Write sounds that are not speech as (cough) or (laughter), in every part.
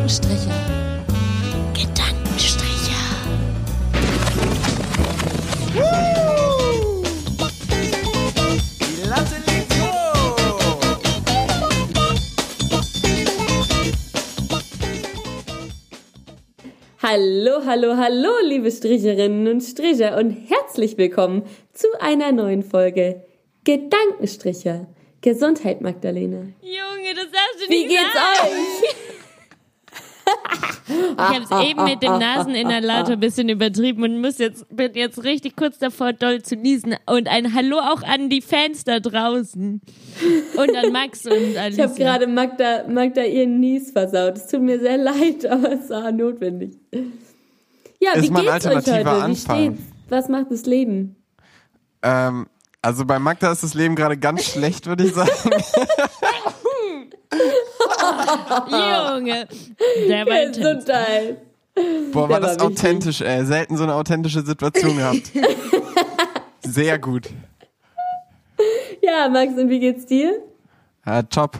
Gedankenstriche. Gedankenstriche. Die Latte liegt hoch. Hallo, hallo, hallo, liebe Stricherinnen und Stricher und herzlich willkommen zu einer neuen Folge Gedankenstricher. Gesundheit, Magdalena. Junge, das hast du Wie nicht geht's gesagt. euch? Ich habe es eben mit dem Naseninhalator ein bisschen übertrieben und muss jetzt, bin jetzt richtig kurz davor, doll zu niesen. Und ein Hallo auch an die Fans da draußen. Und an Max und (laughs) Alicia. Ich habe gerade Magda, Magda ihren Nies versaut. Es tut mir sehr leid, (laughs) aber es war notwendig. Ja, Ist wie mal ein geht's euch heute? Wie Anfang. steht's? Was macht das Leben? Ähm, also bei Magda ist das Leben gerade ganz schlecht, würde ich sagen. (laughs) Junge, der war intense. Gesundheit. Boah, war Der das war wichtig. authentisch, ey. Selten so eine authentische Situation gehabt. (laughs) Sehr gut. Ja, Max, und wie geht's dir? Ja, top.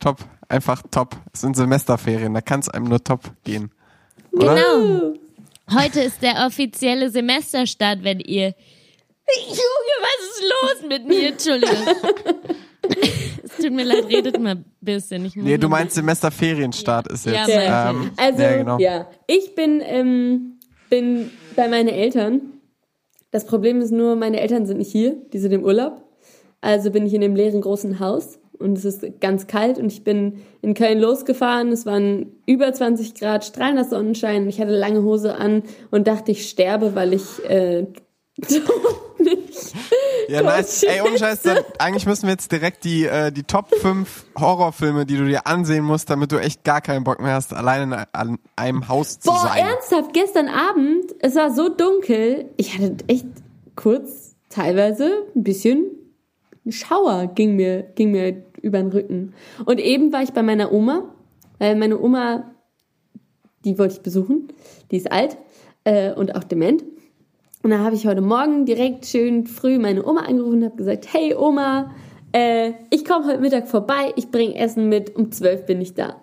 Top. Einfach top. Es sind Semesterferien, da kann es einem nur top gehen. Oder? Genau. Heute ist der offizielle Semesterstart, wenn ihr. Junge, was ist los mit mir? Entschuldigung. (laughs) (laughs) es tut mir leid, redet mal ein bisschen. Ich Nee, du meinst Semesterferienstart ist Ja, jetzt. mein ähm, Also, ja, genau. ja, ich bin, ähm, bin bei meinen Eltern. Das Problem ist nur, meine Eltern sind nicht hier, die sind im Urlaub. Also bin ich in dem leeren großen Haus und es ist ganz kalt und ich bin in Köln losgefahren. Es waren über 20 Grad, strahlender Sonnenschein. Ich hatte lange Hose an und dachte, ich sterbe, weil ich äh, (laughs) nicht. Ja, nice. Ey, ohne Scheiß, dann, eigentlich müssen wir jetzt direkt die, äh, die Top 5 Horrorfilme, die du dir ansehen musst, damit du echt gar keinen Bock mehr hast, alleine in an einem Haus zu Boah, sein. ernsthaft, gestern Abend, es war so dunkel, ich hatte echt kurz, teilweise, ein bisschen ein Schauer ging mir, ging mir über den Rücken. Und eben war ich bei meiner Oma, weil meine Oma, die wollte ich besuchen, die ist alt äh, und auch dement. Und da habe ich heute Morgen direkt schön früh meine Oma angerufen und habe gesagt, hey Oma, äh, ich komme heute Mittag vorbei, ich bringe Essen mit, um zwölf bin ich da.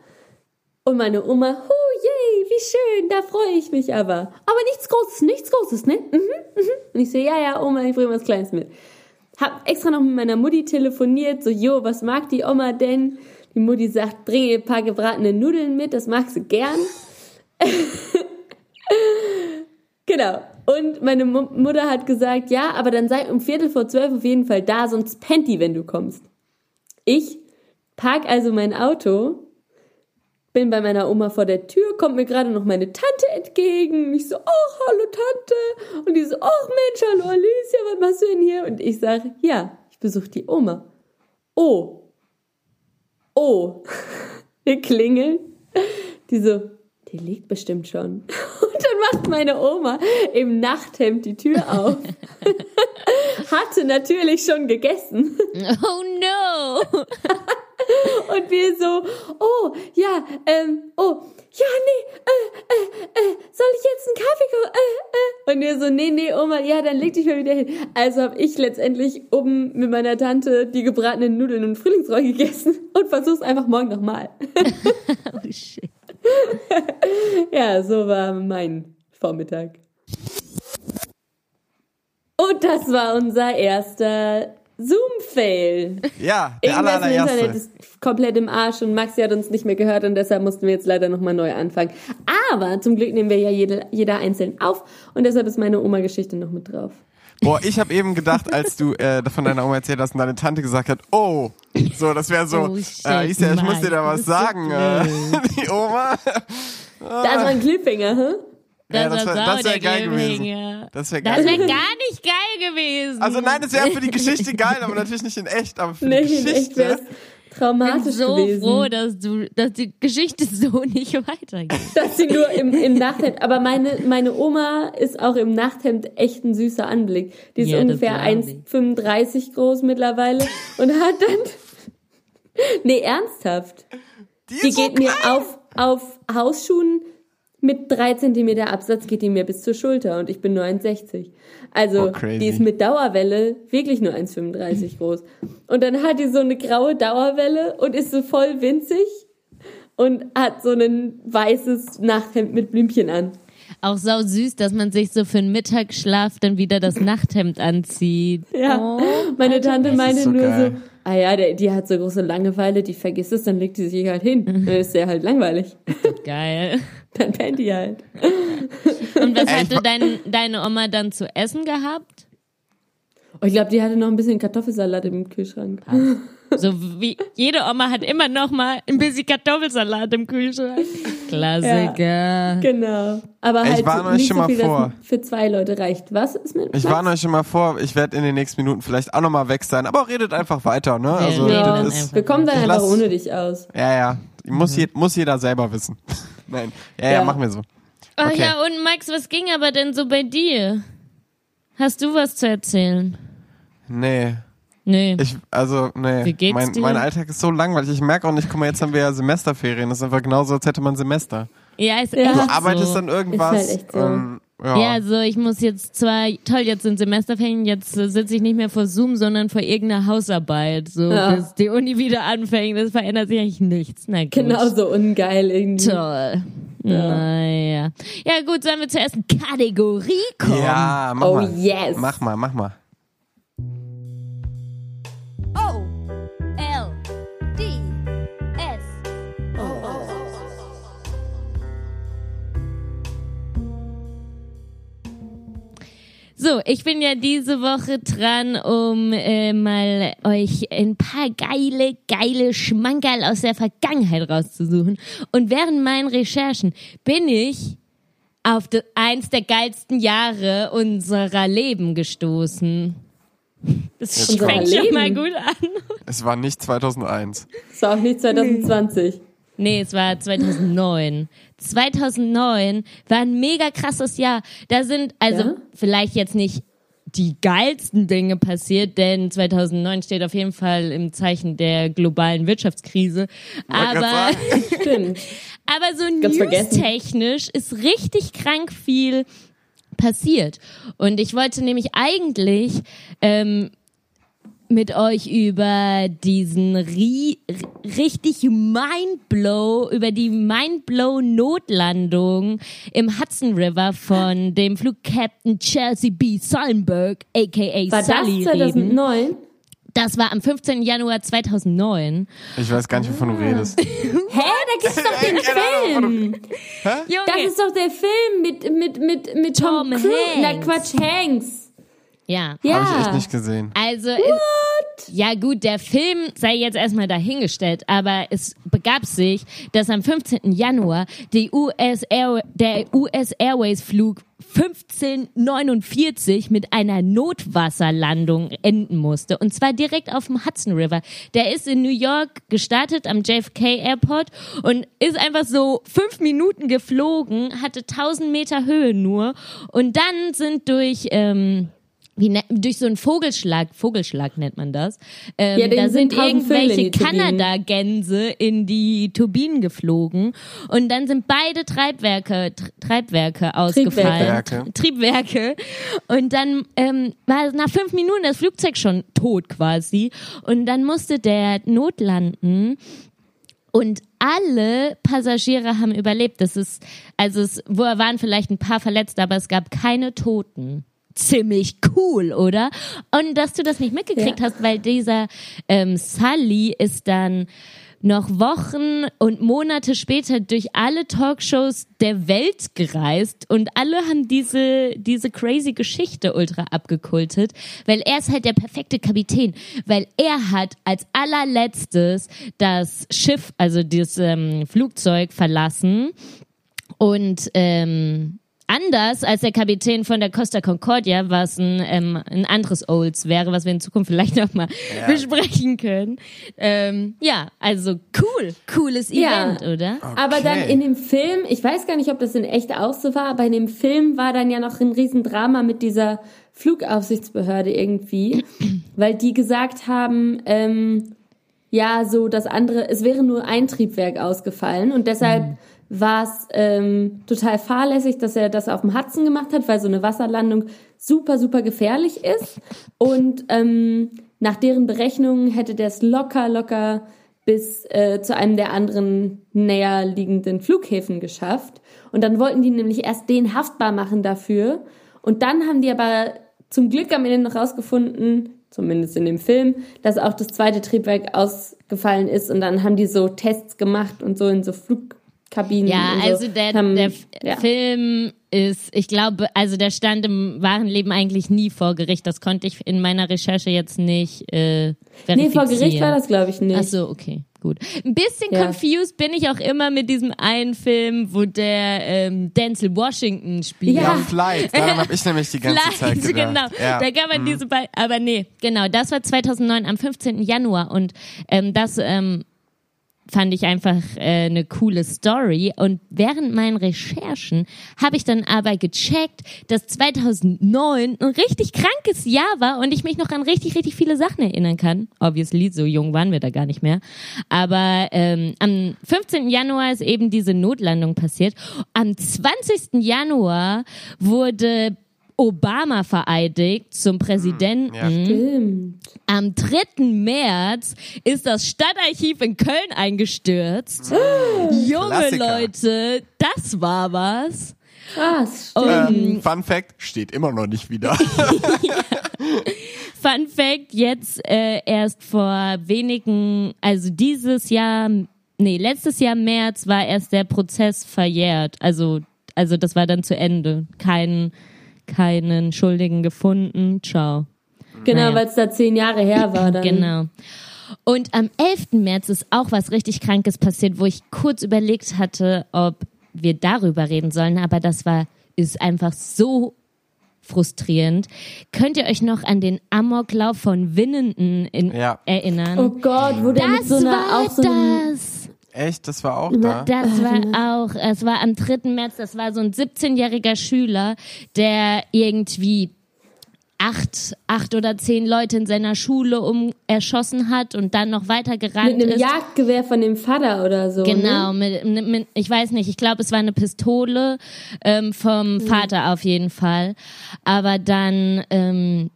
Und meine Oma, hu, yay, wie schön, da freue ich mich aber. Aber nichts Großes, nichts Großes, ne? Mhm, mhm. Und ich so, ja, ja, Oma, ich bringe was Kleines mit. Hab extra noch mit meiner Mutti telefoniert, so, jo, was mag die Oma denn? Die Mutti sagt, bring ihr ein paar gebratene Nudeln mit, das mag sie gern. (laughs) genau. Und meine Mu Mutter hat gesagt, ja, aber dann sei um Viertel vor zwölf auf jeden Fall da, sonst pennt die, wenn du kommst. Ich park also mein Auto bin bei meiner Oma vor der Tür, kommt mir gerade noch meine Tante entgegen. Ich so, oh, hallo Tante. Und die so, oh Mensch, hallo Alicia, was machst du denn hier? Und ich sage, ja, ich besuche die Oma. Oh. Oh. (laughs) Wir klingeln. Die so, die liegt bestimmt schon. (laughs) Und dann macht meine Oma im Nachthemd die Tür auf. (laughs) Hatte natürlich schon gegessen. Oh no! (laughs) Und wir so, oh, ja, ähm, oh, ja, nee, äh, äh, äh, soll ich jetzt einen Kaffee kochen? Äh, äh. Und wir so, nee, nee, Oma, ja, dann leg dich mal wieder hin. Also habe ich letztendlich oben mit meiner Tante die gebratenen Nudeln und Frühlingsroll gegessen und versuch's einfach morgen nochmal. Oh shit. (laughs) Ja, so war mein Vormittag. Und das war unser erster Zoom-Fail. Ja, der aller, im Internet allererste. ist komplett im Arsch und Maxi hat uns nicht mehr gehört und deshalb mussten wir jetzt leider nochmal neu anfangen. Aber zum Glück nehmen wir ja jede, jeder einzeln auf und deshalb ist meine Oma-Geschichte noch mit drauf. Boah, ich habe eben gedacht, als du äh, von deiner Oma erzählt hast und deine Tante gesagt hat, oh, so, das wäre so, Oh, shit, äh, Alicia, ich muss dir da was das sagen. Äh, (laughs) die Oma. Das war ein Cliffhanger, hä? Ja, das war wär- das wär geil gewesen. Das wäre Das geil. wäre gar nicht geil gewesen. Also nein, das wäre für die Geschichte geil, aber natürlich nicht in echt, aber für Nee, die wäre Geschichte. Traumatisch ich bin so gewesen. froh, dass du, dass die Geschichte (laughs) so nicht weitergeht. (laughs) dass sie nur im, im Nachthemd, aber meine, meine Oma ist auch im Nachthemd echt ein süßer Anblick. Die ist Ja, ungefähr glaub ich. 1,35 groß mittlerweile und hat dann, (laughs) nee, ernsthaft. Die, Die ist so geht mir auf, auf Hausschuhen mit drei Zentimeter Absatz geht die mir bis zur Schulter und ich bin nur 1,60. Also Oh, die ist mit Dauerwelle wirklich nur 1,35 groß. Und dann hat die so eine graue Dauerwelle und ist so voll winzig. und hat so ein weißes Nachthemd mit Blümchen an. Auch sau süß, dass man sich so für einen Mittagsschlaf dann wieder das Nachthemd anzieht. Ja, Oh, meine Tante meinte so nur geil. so, ah ja, der, die hat so große Langeweile, die vergisst es, dann legt die sich halt hin. Dann ist der halt langweilig. geil. Dann pennt die halt. Und was hatte dein, deine Oma dann zu essen gehabt? Oh, ich glaube, die hatte noch ein bisschen Kartoffelsalat im Kühlschrank. So wie jede Oma hat immer noch mal ein bisschen Kartoffelsalat im Kühlschrank. Klassiker. Genau. Aber Ich halt warne euch nicht schon so mal viel, vor. für zwei Leute reicht. Was ist mit Ich was? warne euch schon mal vor, ich werde in den nächsten Minuten vielleicht auch nochmal weg sein, aber redet einfach weiter, ne? Also, redet ja, das ist, wir kommen dann Ich einfach lass- ohne dich aus. ja, ja, muss, je, muss jeder selber wissen. (laughs) Nein, ja, ja, Ja. machen wir so. Ach Okay. ja, und Max, was ging aber denn so bei dir? Hast du was zu erzählen? Nee, Nee. ich, also, nee. Wie geht's mein, dir? mein Alltag ist so langweilig. Ich merke auch nicht, guck mal, jetzt haben wir ja Semesterferien. Das ist einfach genauso, als hätte man Semester. ja, ist Ja. Du so. arbeitest dann irgendwas. Ist halt echt so. ähm, ja. Ja, also ich muss jetzt zwar, toll, jetzt sind Semesterferien, jetzt sitze ich nicht mehr vor Zoom, sondern vor irgendeiner Hausarbeit. So, Ja. bis die Uni wieder anfängt, das verändert sich eigentlich nichts. Na gut. Genauso ungeil irgendwie. Toll. Naja. Ja gut, sollen wir zur ersten Kategorie kommen? Ja, mach Oh mal. yes. Mach mal, mach mal. So, ich bin ja diese Woche dran, um äh, mal euch ein paar geile, geile Schmankerl aus der Vergangenheit rauszusuchen. Und während meinen Recherchen bin ich auf de, eins der geilsten Jahre unserer Leben gestoßen. Das fängt schon mal gut an. Es war nicht 2001. Ist auch nicht 2020. Nee, es war 2009. 2009 war ein mega krasses Jahr. Da sind also Ja? vielleicht jetzt nicht die geilsten Dinge passiert, denn 2009 steht auf jeden Fall im Zeichen der globalen Wirtschaftskrise. Aber, (laughs) aber so newstechnisch ist richtig krank viel passiert. Und ich wollte nämlich eigentlich ähm, mit euch über diesen ri richtig Mindblow, über die Mindblow-Notlandung im Hudson River von (laughs) dem Flugkapitän Chelsea B. Sullenberg, aka War Sully, das reden. 2009? Das war am 15. Januar 2009. Ich weiß gar nicht, wovon du redest. (laughs) Hä, da gibt's doch (laughs) den Film. Junge, Das ist doch der Film mit, mit, mit, mit Tom, Tom Cruise. Na. Quatsch, Hanks. Ja. Ja. Habe ich echt nicht gesehen. Also, es, ja gut, der Film sei jetzt erstmal dahingestellt, aber es begab sich, dass am 15. Januar die US Air, der US Airways Flug 1549 mit einer Notwasserlandung enden musste. Und zwar direkt auf dem Hudson River. Der ist in New York gestartet am JFK Airport und ist einfach so fünf Minuten geflogen, hatte 1000 Meter Höhe nur. Und dann sind durch, ähm, wie ne, durch so einen Vogelschlag, Vogelschlag nennt man das. Ähm, Ja, da sind sind irgendwelche. Kanada-Gänse in die Turbinen geflogen und dann sind beide Treibwerke, Tr- Treibwerke ausgefallen. Triebwerke. Triebwerke. Und dann ähm, war nach fünf Minuten das Flugzeug schon tot quasi. Und dann musste der notlanden. Und alle Passagiere haben überlebt. Das ist, also es waren vielleicht ein paar Verletzte, aber es gab keine Toten. Ziemlich cool, oder? Und dass du das nicht mitgekriegt Ja. hast, weil dieser ähm, Sully ist dann noch Wochen und Monate später durch alle Talkshows der Welt gereist und alle haben diese, diese crazy Geschichte ultra abgekultet, weil er ist halt der perfekte Kapitän, weil er hat als allerletztes das Schiff, also das ähm, Flugzeug verlassen und ähm, anders als der Kapitän von der Costa Concordia, was ein, ähm, ein anderes Olds wäre, was wir in Zukunft vielleicht nochmal Ja. besprechen können. Ähm, ja, also cool, cooles Ja. Event, oder? Aber dann Okay. in dem Film, ich weiß gar nicht, ob das in echt auch so war, aber in dem Film war dann ja noch ein Riesendrama mit dieser Flugaufsichtsbehörde irgendwie, (clears throat) weil die gesagt haben, ähm, ja, so das andere, es wäre nur ein Triebwerk ausgefallen und deshalb war es ähm, total fahrlässig, dass er das auf dem Hudson gemacht hat, weil so eine Wasserlandung super, super gefährlich ist. Und ähm, nach deren Berechnungen hätte der es locker, locker bis äh, zu einem der anderen näher liegenden Flughäfen geschafft. Und dann wollten die nämlich erst den haftbar machen dafür. Und dann haben die aber zum Glück am Ende noch rausgefunden, zumindest in dem Film, dass auch das zweite Triebwerk ausgefallen ist. Und dann haben die so Tests gemacht und so in so Flugkabinen. Ja, so. also der, haben, der F- ja. Film ist, ich glaube, also der stand im wahren Leben eigentlich nie vor Gericht. Das konnte ich in meiner Recherche jetzt nicht äh, verifizieren. Nee, vor Gericht war das, glaube ich, nicht. Ach so, okay, gut. Ein bisschen Ja. confused bin ich auch immer mit diesem einen Film, wo der ähm, Denzel Washington spielt. Ja. Ja, Flight, daran habe ich nämlich die ganze Zeit Flight, gedacht. genau. Ja. Da kann man diese bei, aber nee, genau, das war 2009 am 15. Januar und ähm, das ähm, fand ich einfach äh, eine coole Story und während meinen Recherchen habe ich dann aber gecheckt, dass 2009 ein richtig krankes Jahr war und ich mich noch an richtig richtig viele Sachen erinnern kann. Obviously, so jung waren wir da gar nicht mehr. Aber ähm, am 15. Januar ist eben diese Notlandung passiert. Am 20. Januar wurde Obama vereidigt zum Präsidenten. Ja. Stimmt. Am 3. März ist das Stadtarchiv in Köln eingestürzt. Junge Klassiker. Leute, das war was. Krass, Oh. Ähm, Fun Fact, steht immer noch nicht wieder. (laughs) (laughs) Fun Fact, jetzt äh, erst vor wenigen, also dieses Jahr, nee, letztes Jahr März war erst der Prozess verjährt. Also, also das war dann zu Ende. Kein, keinen Schuldigen gefunden. Ciao. Genau, Naja. weil es da zehn Jahre her war. Dann. Genau. Und am 11. März ist auch was richtig Krankes passiert, wo ich kurz überlegt hatte, ob wir darüber reden sollen, aber das war, ist einfach so frustrierend. Könnt ihr euch noch an den Amoklauf von Winnenden in, Ja. erinnern? Oh Gott, wo der mit das so einer, war auch so einem, das. Echt, das war auch da. Das war auch, es war am 3. März, das war so ein 17-jähriger Schüler, der irgendwie acht, acht oder zehn Leute in seiner Schule um erschossen hat und dann noch weiter gerannt mit einem ist. Jagdgewehr von dem Vater oder so. Genau, Ne? mit, mit, ich weiß nicht, ich glaube, es war eine Pistole ähm, vom Vater auf jeden Fall. Aber dann, ähm,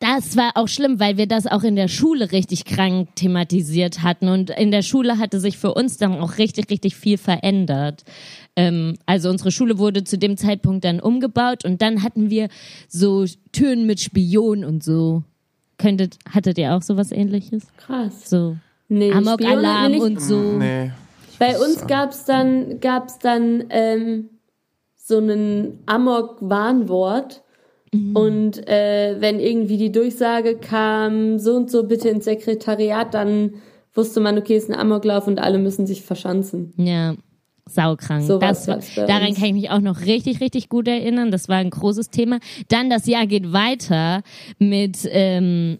das war auch schlimm, weil wir das auch in der Schule richtig krank thematisiert hatten. Und in der Schule hatte sich für uns dann auch richtig, richtig viel verändert. Ähm, also unsere Schule wurde zu dem Zeitpunkt dann umgebaut und dann hatten wir so Türen mit Spion und so. Könntet, hattet ihr auch sowas ähnliches? Krass. So Nee, Amok-Alarm und so. Nee. Bei uns gab's dann, gab's dann ähm, so einen Amok-Warnwort. Mhm. Und äh, wenn irgendwie die Durchsage kam, so und so bitte ins Sekretariat, dann wusste man, okay, ist ein Amoklauf und alle müssen sich verschanzen. Ja, saukrank. So das, daran kann ich mich auch noch richtig, richtig gut erinnern. Das war ein großes Thema. Dann das Jahr geht weiter mit ähm,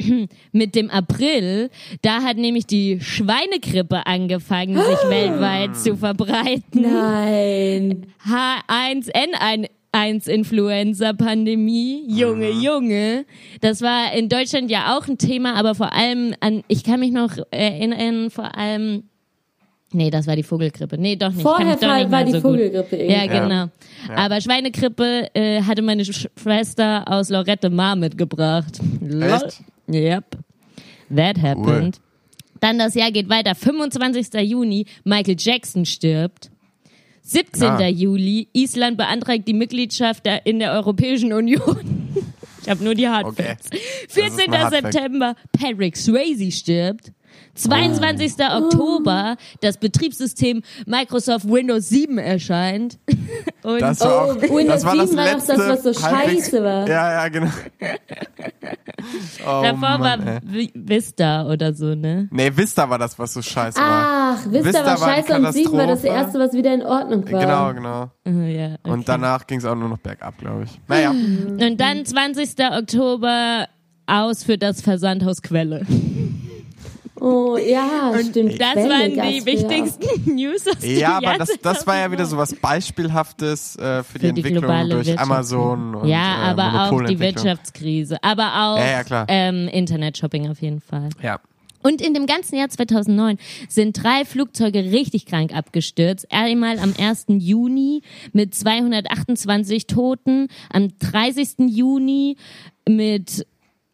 (clears throat) mit dem April. Da hat nämlich die Schweinegrippe angefangen, sich weltweit zu verbreiten. Nein. H1N1 Influenza-Pandemie, Junge, Junge. Das war in Deutschland ja auch ein Thema, aber vor allem an, ich kann mich noch erinnern, vor allem, nee, das war die Vogelgrippe. Nee, doch nicht. Vorher doch war, nicht war die so. Vogelgrippe irgendwie. Ja, genau. Aber Schweinegrippe äh, hatte meine Sch Schwester aus Lorette Mar mitgebracht. Echt? Yep. That happened. Dann das Jahr geht weiter. 25. Juni, Michael Jackson stirbt. 17. Ah. Juli, Island beantragt die Mitgliedschaft in der Europäischen Union. (laughs) ich habe nur die Hardfacts. Okay. 14. ein Hardfact. September, Patrick Swayze stirbt. 22. Oh. Oktober, das Betriebssystem Microsoft Windows 7 erscheint. (laughs) Und Das war Oh, auch, Windows das war das 7 war doch letzte das, was so halbwegs- scheiße war. Ja, ja, genau. (laughs) Oh, davor Mann, war ey. Vi- Vista oder so, ne? Nee, Vista war das, was so scheiße war. Ach, Vista, Vista war war scheiße und 7 war das erste, was wieder in Ordnung war. Genau, genau. Oh, ja, okay. Und danach ging es auch nur noch bergab, glaube ich. Naja, Und dann 20. Oktober aus für das Versandhaus Quelle. Oh, ja, (laughs) stimmt. Das Quelle waren die früher wichtigsten (laughs) News aus dem ja, aber das, das war ja wieder so was Beispielhaftes äh, für, die Für die Entwicklung durch Wirtschaft. Amazon und Ja, äh, aber auch die. Wirtschaftskrise. Aber auch Ja, ja. Ähm, Internet-Shopping auf jeden Fall. Ja. Und in dem ganzen Jahr 2009 sind drei Flugzeuge richtig krank abgestürzt. Einmal am 1. Juni mit 228 Toten, am 30. Juni mit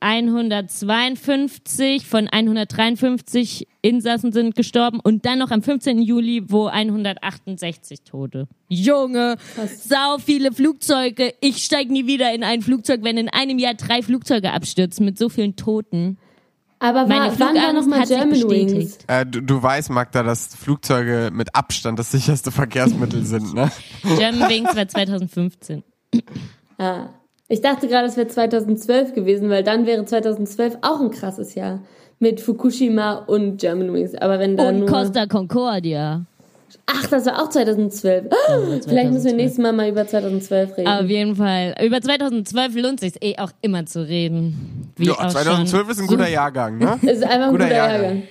152 von 153 Insassen sind gestorben und dann noch am 15. Juli, wo 168 Tote. Junge, sau viele Flugzeuge. Ich steig nie wieder in ein Flugzeug, wenn in einem Jahr drei Flugzeuge abstürzen mit so vielen Toten. Aber Meine war, wann war nochmal hat sich German Wings? bestätigt. Äh, du, du weißt, Magda, dass Flugzeuge mit Abstand das sicherste Verkehrsmittel sind, ne? German Wings war 2015. Ah. Ich dachte gerade, es wäre 2012 gewesen, weil dann wäre 2012 auch ein krasses Jahr. Mit Fukushima und German Wings. Aber wenn da Und nur... Costa Concordia. Ach, das war auch 2012. Ah, Vielleicht müssen wir nächstes Mal mal über 2012 reden. Auf jeden Fall. Über 2012 lohnt sich eh auch immer zu reden. Wie Ja, auch 2012 schon. ist ein guter Jahrgang, ne? Es (laughs) ist einfach ein Guter guter Jahrgang. Jahrgang.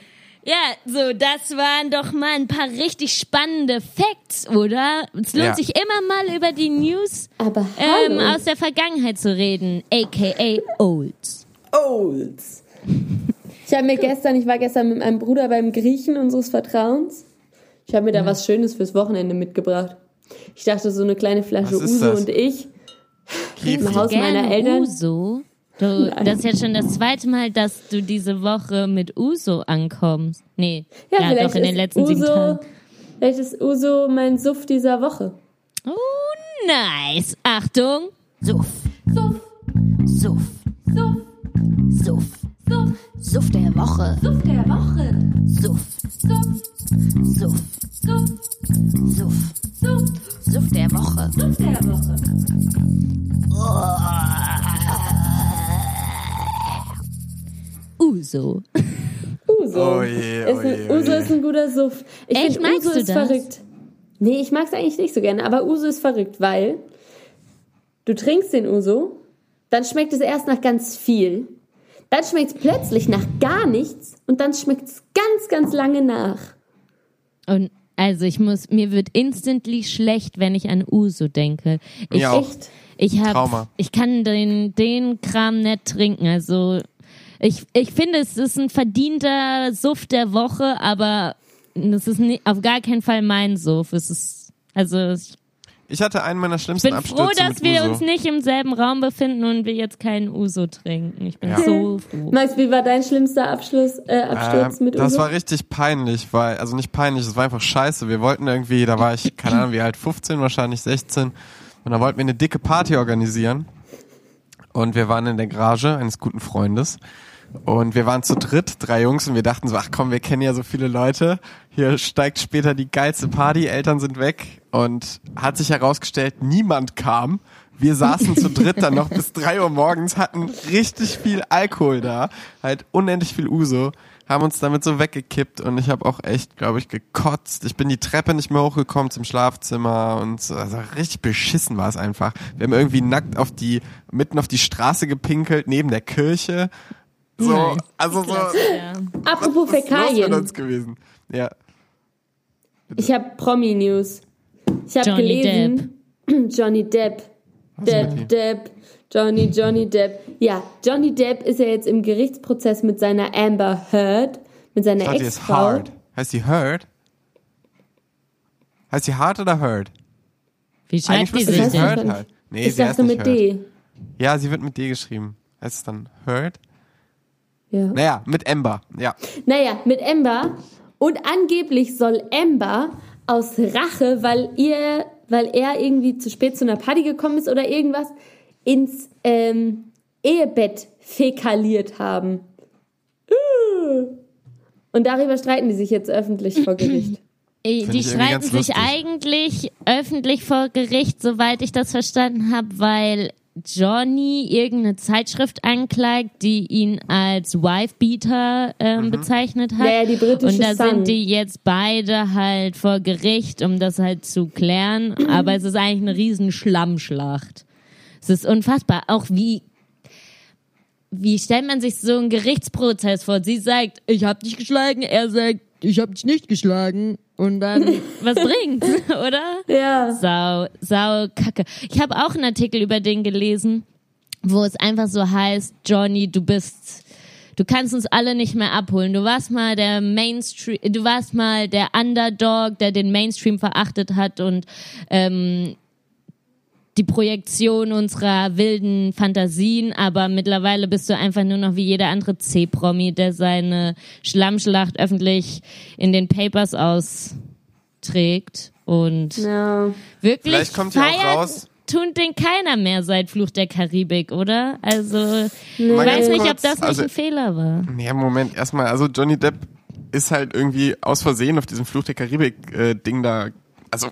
Ja, so, das waren doch mal ein paar richtig spannende Facts, oder? Es lohnt Ja. sich immer mal über die News Aber ähm, aus der Vergangenheit zu reden, aka Olds. Olds. (laughs) Ich habe mir gestern, ich war gestern mit meinem Bruder beim Griechen unseres Vertrauens. Ich habe mir da was Schönes fürs Wochenende mitgebracht. Ich dachte, so eine kleine Flasche Uso das? und ich. Im Haus meiner Eltern. Uso? Du, das ist jetzt schon das zweite Mal, dass du diese Woche mit Uso ankommst. Nee, Ja, ja, vielleicht doch in den letzten sieben Uso, Tagen. vielleicht ist Uso mein Suff dieser Woche. Oh, nice. Achtung. Suff. Suff. Suff. Suff. Suff. Suff. Suff der Woche. Suff der Woche. Suff. Suff. Suff. Suff. Suff. Suff. Suff der Woche. Suff der Woche. Uso. Uso. Oh je, Ist oh ein, je, oh Uso je. ist ein guter Suff. Ich Echt, finde, magst Uso du ist das? verrückt. Nee, ich mag es eigentlich nicht so gerne, aber Uso ist verrückt, weil du trinkst den Uso, dann schmeckt es erst nach ganz viel, dann schmeckt es plötzlich nach gar nichts und dann schmeckt es ganz, ganz lange nach. Und also ich muss, mir wird instantly schlecht, wenn ich an Uso denke. Ich, Mir auch. Echt? ich hab, Trauma. ich kann den, den Kram nicht trinken. Also ich, ich finde, es ist ein verdienter Suff der Woche, aber es ist nie, auf gar keinen Fall mein Suff. Es ist, also ich Ich hatte einen meiner schlimmsten bin Abstürze froh, dass wir Uso. uns nicht im selben Raum befinden und wir jetzt keinen Uso trinken. Ich bin Ja. so (laughs) froh. Max, wie war dein schlimmster Abschluss, äh, Absturz Ähm, mit das Uso? war richtig peinlich, weil, also nicht peinlich, es war einfach scheiße. Wir wollten irgendwie, da war ich, keine Ahnung, wie alt, 15, wahrscheinlich 16. Und da wollten wir eine dicke Party organisieren. Und wir waren in der Garage eines guten Freundes. Und wir waren zu dritt, drei Jungs, und wir dachten so, ach komm, wir kennen ja so viele Leute. Hier steigt später die geilste Party, Eltern sind weg. Und hat sich herausgestellt, niemand kam. Wir saßen zu dritt dann noch bis drei Uhr morgens, hatten richtig viel Alkohol da, halt unendlich viel Uso, haben uns damit so weggekippt und ich habe auch echt, glaube ich, gekotzt. Ich bin die Treppe nicht mehr hochgekommen zum Schlafzimmer und so, also richtig beschissen war es einfach. Wir haben irgendwie nackt auf die, mitten auf die Straße gepinkelt, neben der Kirche. So, Nein. also so, Ja. Apropos Fäkalien. uns gewesen? Ja. Ich habe Promi-News. Ich habe Johnny gelesen, (clears throat) Johnny Depp. Was mit ihm? Depp, Depp, Johnny, Johnny Depp. Ja, Johnny Depp ist ja jetzt im Gerichtsprozess mit seiner Amber Heard, mit seiner Ex-Frau. hard. Heißt die Heard? Heißt die hard oder Heard? Wie schreibt die sich sie denn? Heard halt. Nee, ich sie heißt dachte nicht mit Heard. D. Ja, sie wird mit D geschrieben. Heißt es dann Heard? Ja. Naja, mit Ember. Ja. Naja, mit Amber. Und angeblich soll Amber aus Rache, weil ihr, weil er irgendwie zu spät zu einer Party gekommen ist oder irgendwas, ins ähm, Ehebett fäkaliert haben. Uh. Und darüber streiten die sich jetzt öffentlich vor Gericht. (clears throat) Find Die streiten sich eigentlich öffentlich vor Gericht, soweit ich das verstanden habe, weil Johnny irgendeine Zeitschrift anklagt, die ihn als Wifebeater ähm, bezeichnet hat. Ja, ja, die britische Und da Sun. sind die jetzt beide halt vor Gericht, um das halt zu klären. (clears throat) Aber es ist eigentlich eine riesen Schlammschlacht. Es ist unfassbar. Auch wie wie stellt man sich so einen Gerichtsprozess vor? Sie sagt, ich hab dich geschlagen, er sagt, ich hab dich nicht geschlagen. Und dann, (laughs) was bringt's, (laughs) oder? Ja. Sau, sau kacke. Ich habe auch einen Artikel über den gelesen, wo es einfach so heißt, Johnny, du bist, du kannst uns alle nicht mehr abholen. Du warst mal der Mainstream, du warst mal der Underdog, der den Mainstream verachtet hat und ähm, die Projektion unserer wilden Fantasien, aber mittlerweile bist du einfach nur noch wie jeder andere C-Promi, der seine Schlammschlacht öffentlich in den Papers austrägt und Ja. wirklich Vielleicht kommt ja auch feiert raus- tut den keiner mehr seit Fluch der Karibik, oder? Also ich weiß nicht, ob das nicht also- ein Fehler war. Nee, Moment, erstmal, also Johnny Depp ist halt irgendwie aus Versehen auf diesem Fluch der Karibik-Ding da, also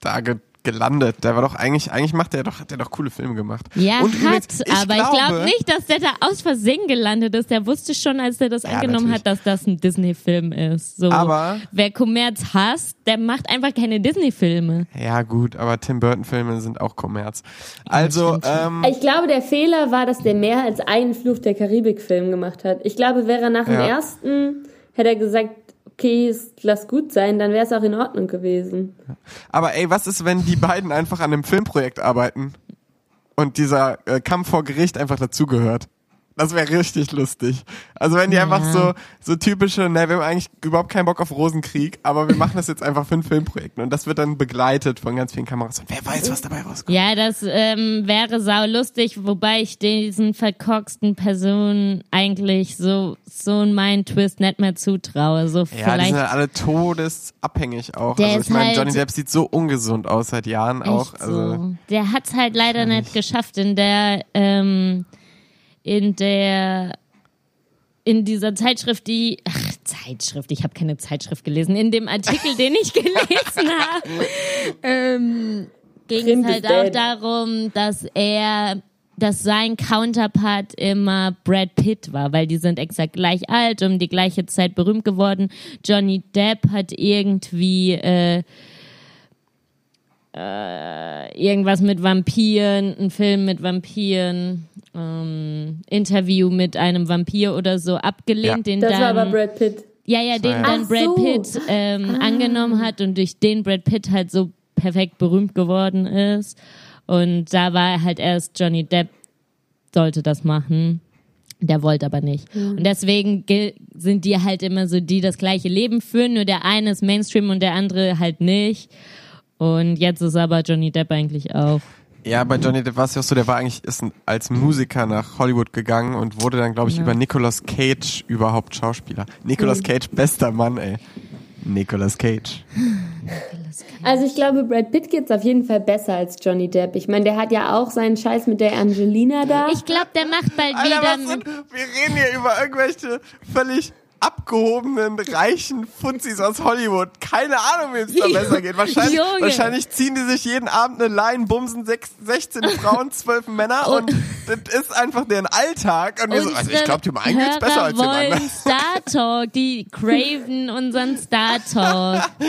da ge gelandet. Der war doch eigentlich, eigentlich macht der doch, hat der doch coole Filme gemacht. Ja, Und hat, übrigens, aber ich glaube- glaube nicht, dass der da aus Versehen gelandet ist. Der wusste schon, als er das Ja, angenommen natürlich. hat, dass das ein Disney-Film ist. So, Aber- wer Kommerz hasst, der macht einfach keine Disney-Filme. Ja, gut, aber Tim Burton-Filme sind auch Kommerz. Also, ähm, Ich glaube, der Fehler war, dass der mehr als einen Fluch der Karibik-Film gemacht hat. Ich glaube, wäre er nach dem Ja. ersten, hätte er gesagt, okay, es lass gut sein, dann wäre es auch in Ordnung gewesen. aber ey, was ist, wenn die beiden einfach an einem Filmprojekt arbeiten und dieser äh, Kampf vor Gericht einfach dazugehört? Das wäre richtig lustig. Also wenn die Ja. einfach so, so typische, ne, wir haben eigentlich überhaupt keinen Bock auf Rosenkrieg, aber wir machen das jetzt einfach für ein Filmprojekt und das wird dann begleitet von ganz vielen Kameras und wer weiß, was dabei rauskommt. Ja, das ähm, wäre sau lustig, wobei ich diesen verkorksten Personen eigentlich so so einen meinen Twist nicht mehr zutraue. So Ja, die vielleicht sind halt alle todesabhängig auch. Der also ich meine, halt- Johnny Depp sieht so ungesund aus seit Jahren auch. Also so. Der hat's halt leider nicht geschafft in der ähm, in der in dieser Zeitschrift, die ach Zeitschrift, ich habe keine Zeitschrift gelesen. In dem Artikel, den ich (laughs) gelesen habe, ähm, ging es halt auch dead. darum, dass er dass sein Counterpart immer Brad Pitt war, weil die sind exakt gleich alt, um die gleiche Zeit berühmt geworden. Johnny Depp hat irgendwie äh, irgendwas mit Vampiren, ein Film mit Vampiren, ähm, Interview mit einem Vampir oder so abgelehnt, Ja. den Das dann war aber Brad Pitt. ja ja den dann Ach Brad so. Pitt ähm, angenommen hat und durch den Brad Pitt halt so perfekt berühmt geworden ist und da war halt erst Johnny Depp sollte das machen. Der wollte aber nicht. Und deswegen sind die halt immer so, die das gleiche Leben führen, nur der eine ist Mainstream und der andere halt nicht. Und jetzt ist aber Johnny Depp eigentlich auch. Ja, bei Johnny Depp war es ja auch so, der war eigentlich ist als Musiker nach Hollywood gegangen und wurde dann, glaube ich, über Nicolas Cage überhaupt Schauspieler. Nicolas Cage, bester Mann, ey. Nicolas Cage. Also ich glaube, Brad Pitt geht's auf jeden Fall besser als Johnny Depp. Ich meine, der hat ja auch seinen Scheiß mit der Angelina da. Ich glaube, der macht bald Alter, wieder. was sind, wir reden hier über irgendwelche völlig abgehobenen, reichen Funzis aus Hollywood. Keine Ahnung, wie es da (laughs) besser geht. Wahrscheinlich, Junge. wahrscheinlich ziehen die sich jeden Abend eine Line, bumsen sechs, 16 Frauen, (laughs) 12 Männer und das ist einfach deren Alltag. Und wir so, also ich glaube, die einen geht's besser als dem wollen anderen. Star Talk, die craven unseren Star Talk. (laughs)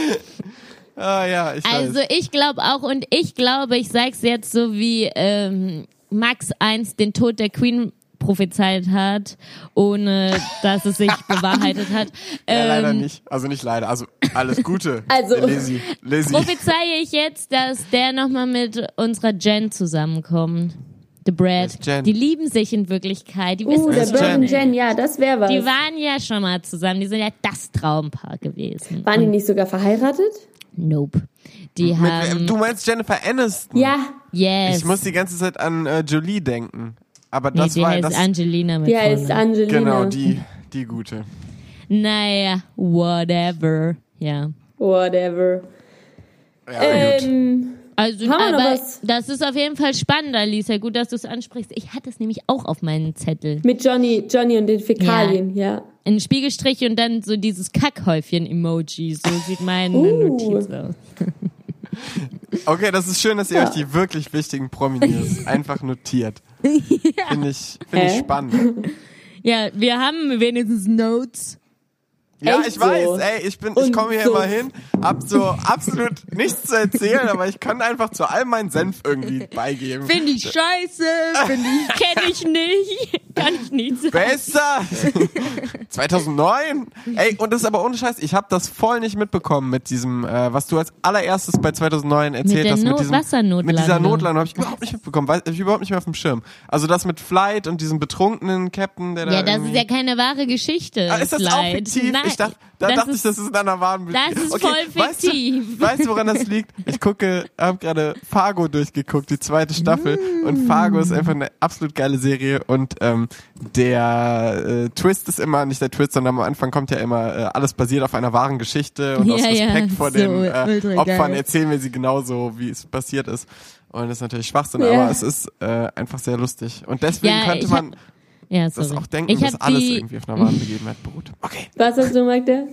Ah ja, ich Also weiß. ich glaube auch und ich glaube, ich sag's jetzt so wie ähm, Max 1 den Tod der Queen prophezeit hat, ohne dass es sich (laughs) bewahrheitet hat. Ja, leider Ähm, nicht. Also nicht leider. Also alles Gute. (laughs) Also- Lizzie. Lizzie. prophezeie ich jetzt, dass der nochmal mit unserer Jen zusammenkommt. The Brad. Die lieben sich in Wirklichkeit. Die uh, der Brad Jen? und Jen, ja, das wäre was. Die waren ja schon mal zusammen. Die sind ja das Traumpaar gewesen. Waren die nicht sogar verheiratet? Nope. Die Mit, haben. du meinst Jennifer Aniston? Ja, yes. Ich muss die ganze Zeit an äh, Jolie denken. Aber nee, das die war heißt das. Angelina mit die heißt Vornamen. Angelina. Genau, die, die gute. Naja, whatever. Ja. Whatever. Ja, gut. Ähm, Also, aber was? das ist auf jeden Fall spannend, Alicia. Gut, dass du es ansprichst. Ich hatte es nämlich auch auf meinem Zettel. mit Johnny, Johnny und den Fäkalien, ja. Ein Spiegelstrich und dann so dieses Kackhäufchen-Emoji. So sieht meine Uh. Notiz aus. Okay, das ist schön, dass ihr euch die wirklich wichtigen Promineers (laughs) einfach notiert. (laughs) Finde ich, find ich spannend. (laughs) Ja, wir haben wenigstens Notes. Ja, Echt ich weiß, so? ey, ich bin, ich komme hier so. immer hin, hab so absolut nichts zu erzählen, aber ich kann einfach zu all meinen Senf irgendwie (laughs) beigeben. Finde ich scheiße, finde ich, kenne ich nicht. (laughs) Kann ich nicht sagen. Besser! (laughs) 2009? Ey, und das ist aber ohne Scheiß, ich habe das voll nicht mitbekommen mit diesem, äh, was du als allererstes bei 2009 erzählt der hast. Not- mit, diesem, Wassernotlandung. mit dieser Notlandung habe ich überhaupt nicht mitbekommen, weiß hab ich überhaupt nicht mehr auf dem Schirm. Also das mit Flight und diesem betrunkenen Captain, der da Ja, das ist ja keine wahre Geschichte. Ah, ist das auch Slide. fiktiv? Nein, ich dachte, da das dachte ist, ich, das ist in einer wahren Be- das ist okay, voll Weißt du, fiktiv. weißt du, woran das liegt? Ich gucke, habe gerade Fargo durchgeguckt, die zweite Staffel. Und Fargo ist einfach eine absolut geile Serie. Und ähm, der äh, Twist ist immer, nicht der Twist, sondern am Anfang kommt ja immer, äh, alles basiert auf einer wahren Geschichte. Und aus Ja, ja, Respekt vor so den äh, Opfern geil. erzählen wir sie genauso, wie es passiert ist. Und das ist natürlich Schwachsinn, Ja. aber es ist äh, einfach sehr lustig. Und deswegen Ja, könnte man ja, das sorry. auch denken, ich dass hab alles die, irgendwie auf einer wahren Begebenheit beruht. Okay. Was hast du, Magda?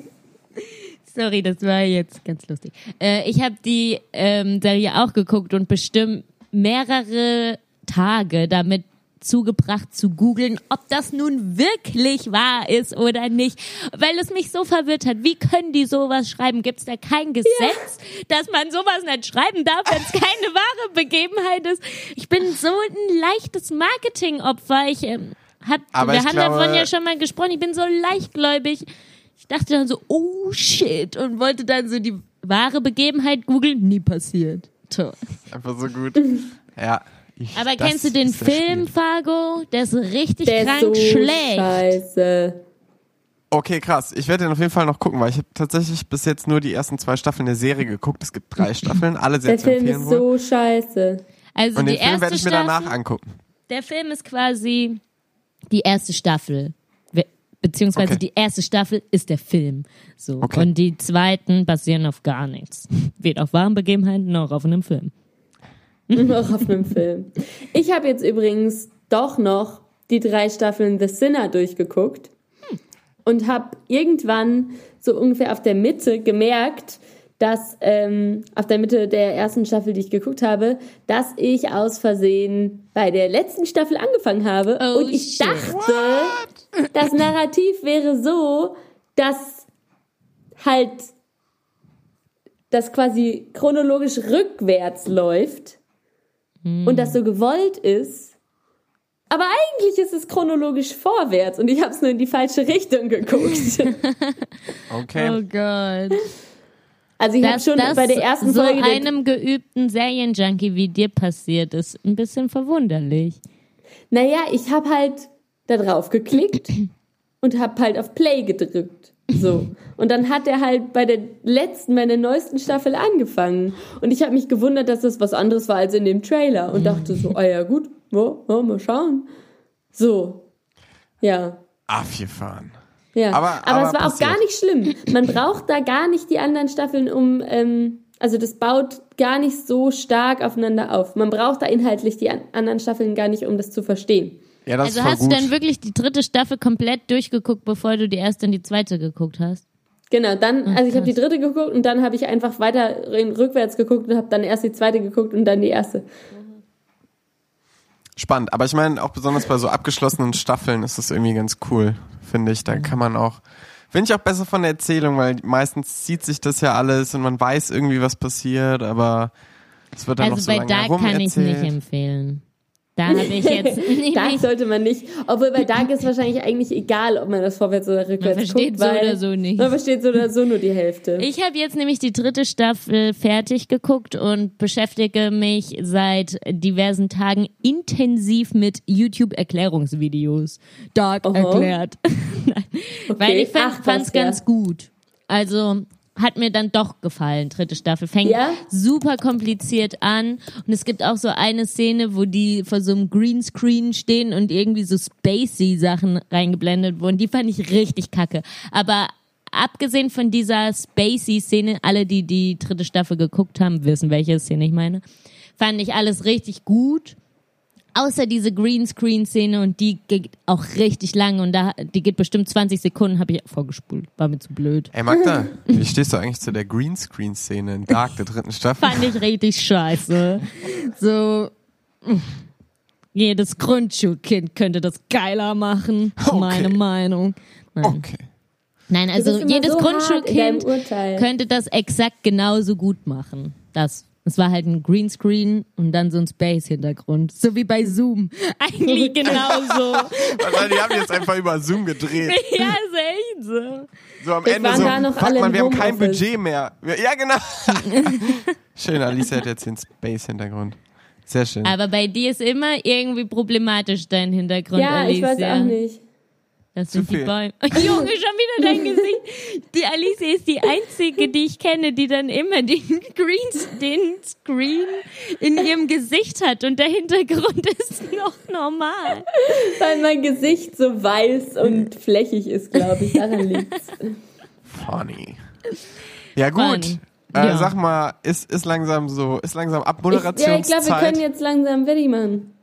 Sorry, das war jetzt ganz lustig. Äh, ich habe die ähm, Serie auch geguckt und bestimmt mehrere Tage damit zugebracht zu googeln, ob das nun wirklich wahr ist oder nicht, weil es mich so verwirrt hat. Wie können die sowas schreiben? Gibt es da kein Gesetz, dass man sowas nicht schreiben darf, wenn es keine wahre Begebenheit ist? Ich bin so ein leichtes Marketingopfer. Ich ähm, hab, Aber wir haben glaube- davon ja schon mal gesprochen. Ich bin so leichtgläubig. Ich dachte dann so, oh shit, und wollte dann so die wahre Begebenheit googeln. Nie passiert. Toll. Einfach so gut. (laughs) Ja. Ich, Aber kennst du den Film, Spiel. Fargo? Der ist richtig Der krank ist so schlecht. scheiße. Okay, krass. Ich werde den auf jeden Fall noch gucken, weil ich habe tatsächlich bis jetzt nur die ersten zwei Staffeln der Serie geguckt. Es gibt drei Staffeln, alle sehr Der zu Film ist wohl. so scheiße. Also Und die den Film erste werde ich mir Staffel, danach angucken. der Film ist quasi die erste Staffel. We- Beziehungsweise Okay. die erste Staffel ist der Film. So. Okay. Und die zweiten basieren auf gar nichts. (laughs) Weder auf wahren Begebenheiten noch auf einem Film. (laughs) noch auf einem Film. Ich habe jetzt übrigens doch noch die drei Staffeln The Sinner durchgeguckt und habe irgendwann so ungefähr auf der Mitte gemerkt, dass ähm, auf der Mitte der ersten Staffel, die ich geguckt habe, dass ich aus Versehen bei der letzten Staffel angefangen habe Oh, und ich shit. dachte, (laughs) das Narrativ wäre so, dass halt das quasi chronologisch rückwärts läuft und das so gewollt ist. Aber eigentlich ist es chronologisch vorwärts und ich habe es nur in die falsche Richtung geguckt. (laughs) Okay. Oh Gott. Also ich habe Dass schon das bei der ersten so Folge einem geübten Serienjunkie wie dir passiert, ist ein bisschen verwunderlich. Naja, ich habe halt da drauf geklickt (clears throat) und habe halt auf Play gedrückt. So. Und dann hat er halt bei der letzten, bei der neuesten Staffel angefangen. Und ich habe mich gewundert, dass das was anderes war als in dem Trailer. Und dachte so, ah ja gut, ja, ja, mal schauen. So. Ja. Abgefahren. Ja. Aber- aber, aber es war auch passiert. gar nicht schlimm. Man braucht da gar nicht die anderen Staffeln, um, ähm, also das baut gar nicht so stark aufeinander auf. Man braucht da inhaltlich die an anderen Staffeln gar nicht, um das zu verstehen. Ja, das Also hast gut. du dann wirklich die dritte Staffel komplett durchgeguckt, bevor du die erste und die zweite geguckt hast? Genau, dann, also ich habe die dritte geguckt und dann habe ich einfach weiter rückwärts geguckt und habe dann erst die zweite geguckt und dann die erste. Spannend. Aber ich meine, auch besonders bei so abgeschlossenen Staffeln ist das irgendwie ganz cool, finde ich. Da kann man auch, finde ich auch besser von der Erzählung, weil meistens zieht sich das ja alles und man weiß irgendwie, was passiert, aber es wird dann Also noch so bei lange herum kann ich nicht empfehlen. Da habe ich jetzt (laughs) nämlich, sollte man nicht. Obwohl bei Dark ist wahrscheinlich eigentlich egal, ob man das vorwärts oder rückwärts versteht guckt, so oder so nicht. Man versteht so oder so nur die Hälfte. (laughs) ich habe jetzt nämlich die dritte Staffel fertig geguckt und beschäftige mich seit diversen Tagen intensiv mit YouTube-Erklärungsvideos. Dark Aha. erklärt. (laughs) Nein. Weil ich fand es ganz gut. Also hat mir dann doch gefallen. Dritte Staffel fängt Ja? super kompliziert an und es gibt auch so eine Szene, wo die vor so einem Greenscreen stehen und irgendwie so spacey Sachen reingeblendet wurden. Die fand ich richtig kacke. Aber abgesehen von dieser spacey Szene, alle die die dritte Staffel geguckt haben, wissen welche Szene ich meine, fand ich alles richtig gut. Außer diese Greenscreen-Szene und die geht auch richtig lang und da, die geht bestimmt 20 Sekunden, habe ich vorgespult. War mir zu blöd. Ey Magda, (laughs) wie stehst du eigentlich zu der Greenscreen-Szene in Dark, der dritten Staffel? Fand ich richtig scheiße. So, jedes Grundschulkind könnte das geiler machen. Okay. Meine Meinung. Nein, Okay. Nein also jedes so Grundschulkind könnte das exakt genauso gut machen. Das Es war halt ein Greenscreen und dann so ein Space-Hintergrund. So wie bei Zoom. (laughs) Eigentlich (laughs) genauso. Die haben jetzt einfach über Zoom gedreht. (laughs) ja, ist echt so. So am Jetzt Ende waren so, da noch fuck alle man, wir haben kein. Budget mehr. Wir- Ja, genau. schön, Alice hat jetzt den Space-Hintergrund. Sehr schön. Aber bei dir ist immer irgendwie problematisch dein Hintergrund, Ja, ich weiß Alicia. auch nicht. Das sind die. Bäume. (laughs) Junge, schon wieder dein Gesicht. Die Alice ist die einzige, die ich kenne, die dann immer den (laughs) Green, den Screen in ihrem Gesicht hat und der Hintergrund (laughs) ist noch normal. Weil mein Gesicht so weiß und flächig ist, glaube ich. Daran liegt's. Funny. Ja gut. Funny. Äh, Ja. Sag mal, ist, ist langsam so, ist langsam Ich, ja, ich Abmoderationszeit? glaube, wir können jetzt langsam Willi machen.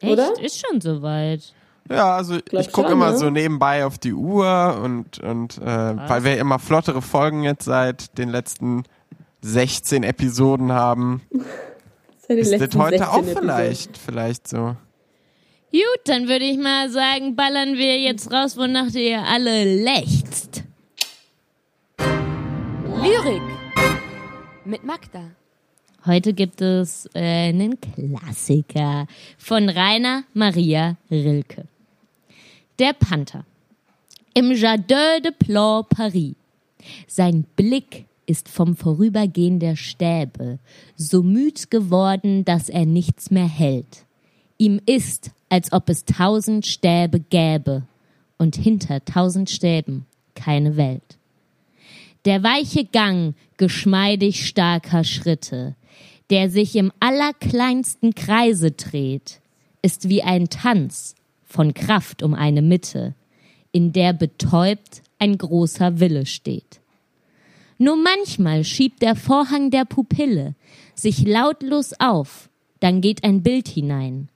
Echt? Oder? Ist schon soweit. Ja, also Glaub ich gucke immer ne? so nebenbei auf die Uhr und, und äh, weil wir immer flottere Folgen jetzt seit den letzten 16 Episoden haben, Das ist das heute auch Episoden. vielleicht, vielleicht so. Gut, dann würde ich mal sagen, ballern wir jetzt raus, wonach ihr alle lechzt. Lyrik mit Magda. Heute gibt es äh, einen Klassiker von Rainer Maria Rilke. Der Panther. Im Jardin de Plan Paris. Sein Blick ist vom Vorübergehen der Stäbe so müd geworden, dass er nichts mehr hält. Ihm ist, als ob es tausend Stäbe gäbe und hinter tausend Stäben keine Welt. Der weiche Gang geschmeidig starker Schritte, der sich im allerkleinsten Kreise dreht, ist wie ein Tanz von Kraft um eine Mitte, in der betäubt ein großer Wille steht. Nur manchmal schiebt der Vorhang der Pupille sich lautlos auf, dann geht ein Bild hinein,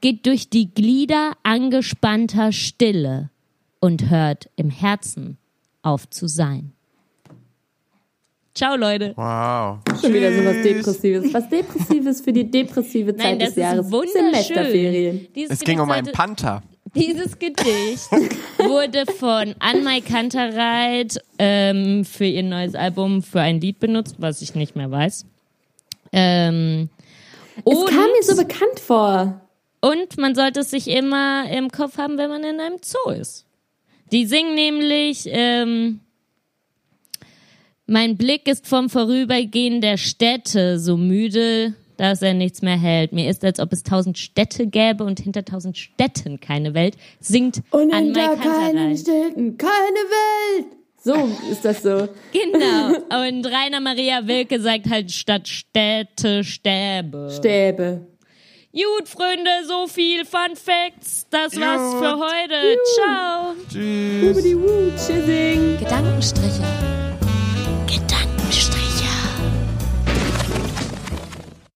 geht durch die Glieder angespannter Stille und hört im Herzen auf zu sein. Ciao, Leute. Wow. Schon wieder so was. Depressives. Was Depressives für die depressive Zeit Nein, das des Jahres. ist wunderschön. Semesterferien. Dieses Es ging um einen Panther. (laughs) Dieses Gedicht wurde von Anmai Kantereit ähm, für ihr neues Album für ein Lied benutzt, was ich nicht mehr weiß. Ähm, Es kam mir so bekannt vor. und man sollte es sich immer im Kopf haben, wenn man in einem Zoo ist. Die singen nämlich, ähm, mein Blick ist vom Vorübergehen der Städte so müde, dass er nichts mehr hält. Mir ist, als ob es tausend Städte gäbe und hinter tausend Städten keine Welt, singt Und Anmai hinter keinen. Städten keine Welt. So ist das so. (laughs) Genau. Und Rainer Maria Wilke sagt halt statt Städte Stäbe. Stäbe. Gut, Freunde, so viel Fun Facts. Das war's Gut. für heute. Ciao. Tschüss. Tschüssing. Gedankenstriche.